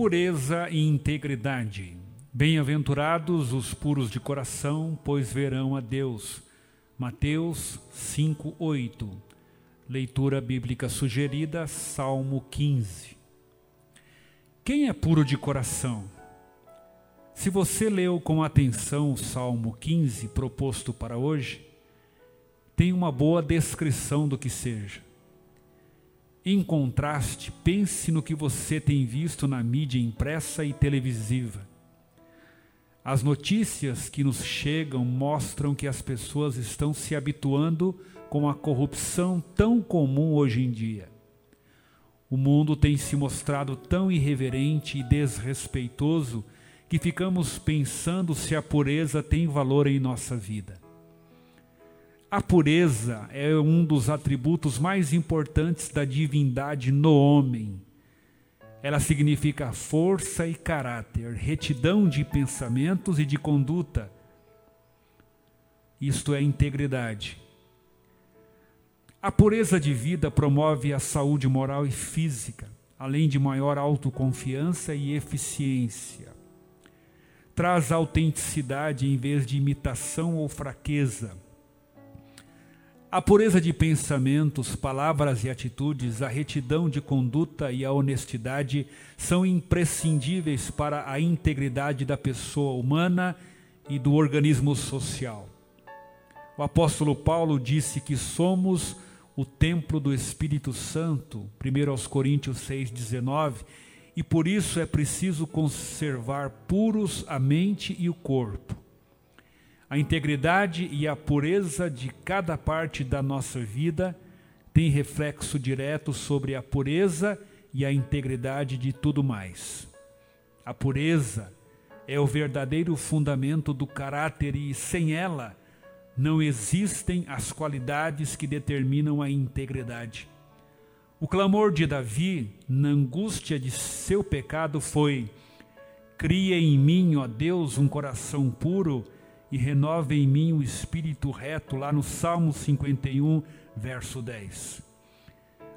Pureza e integridade. Bem-aventurados os puros de coração, pois verão a Deus. Mateus 5:8. Leitura bíblica sugerida, Salmo 15. Quem é puro de coração? Se você leu com atenção o Salmo 15 proposto para hoje, tem uma boa descrição do que seja. Em contraste, pense no que você tem visto na mídia impressa e televisiva. As notícias que nos chegam mostram que as pessoas estão se habituando com a corrupção tão comum hoje em dia. O mundo tem se mostrado tão irreverente e desrespeitoso que ficamos pensando se a pureza tem valor em nossa vida. A pureza é um dos atributos mais importantes da divindade no homem. Ela significa força e caráter, retidão de pensamentos e de conduta. Isto é integridade. A pureza de vida promove a saúde moral e física, além de maior autoconfiança e eficiência traz autenticidade em vez de imitação ou fraqueza. A pureza de pensamentos, palavras e atitudes, a retidão de conduta e a honestidade são imprescindíveis para a integridade da pessoa humana e do organismo social. O apóstolo Paulo disse que somos o templo do Espírito Santo, 1 Coríntios 6,19, e por isso é preciso conservar puros a mente e o corpo. A integridade e a pureza de cada parte da nossa vida tem reflexo direto sobre a pureza e a integridade de tudo mais. A pureza é o verdadeiro fundamento do caráter e sem ela não existem as qualidades que determinam a integridade. O clamor de Davi, na angústia de seu pecado, foi: Cria em mim, ó Deus, um coração puro e renova em mim um espírito reto, lá no Salmo 51, verso 10.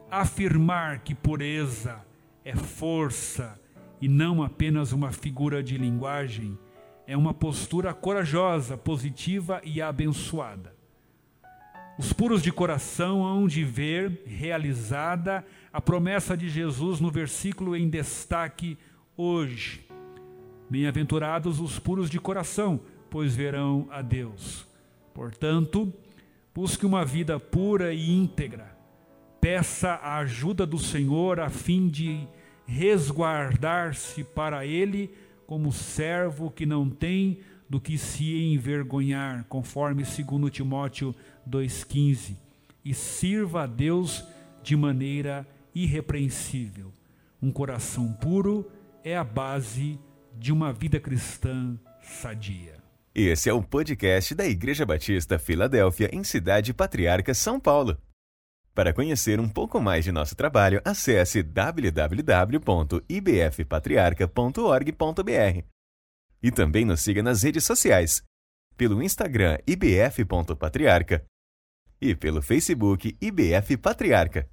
Afirmar que pureza é força e não apenas uma figura de linguagem é uma postura corajosa, positiva e abençoada. Os puros de coração hão de ver realizada a promessa de Jesus no versículo em destaque hoje. Bem-aventurados os puros de coração, pois verão a Deus. Portanto, busque uma vida pura e íntegra. Peça a ajuda do Senhor a fim de resguardar-se para Ele como servo que não tem do que se envergonhar, conforme 2 Timóteo 2,15, e sirva a Deus de maneira irrepreensível. Um coração puro é a base de uma vida cristã sadia. Esse é o podcast da Igreja Batista Filadélfia, em Cidade Patriarca, São Paulo. Para conhecer um pouco mais de nosso trabalho, acesse www.ibfpatriarca.org.br. E também nos siga nas redes sociais, pelo Instagram ibf.patriarca e pelo Facebook IBF Patriarca.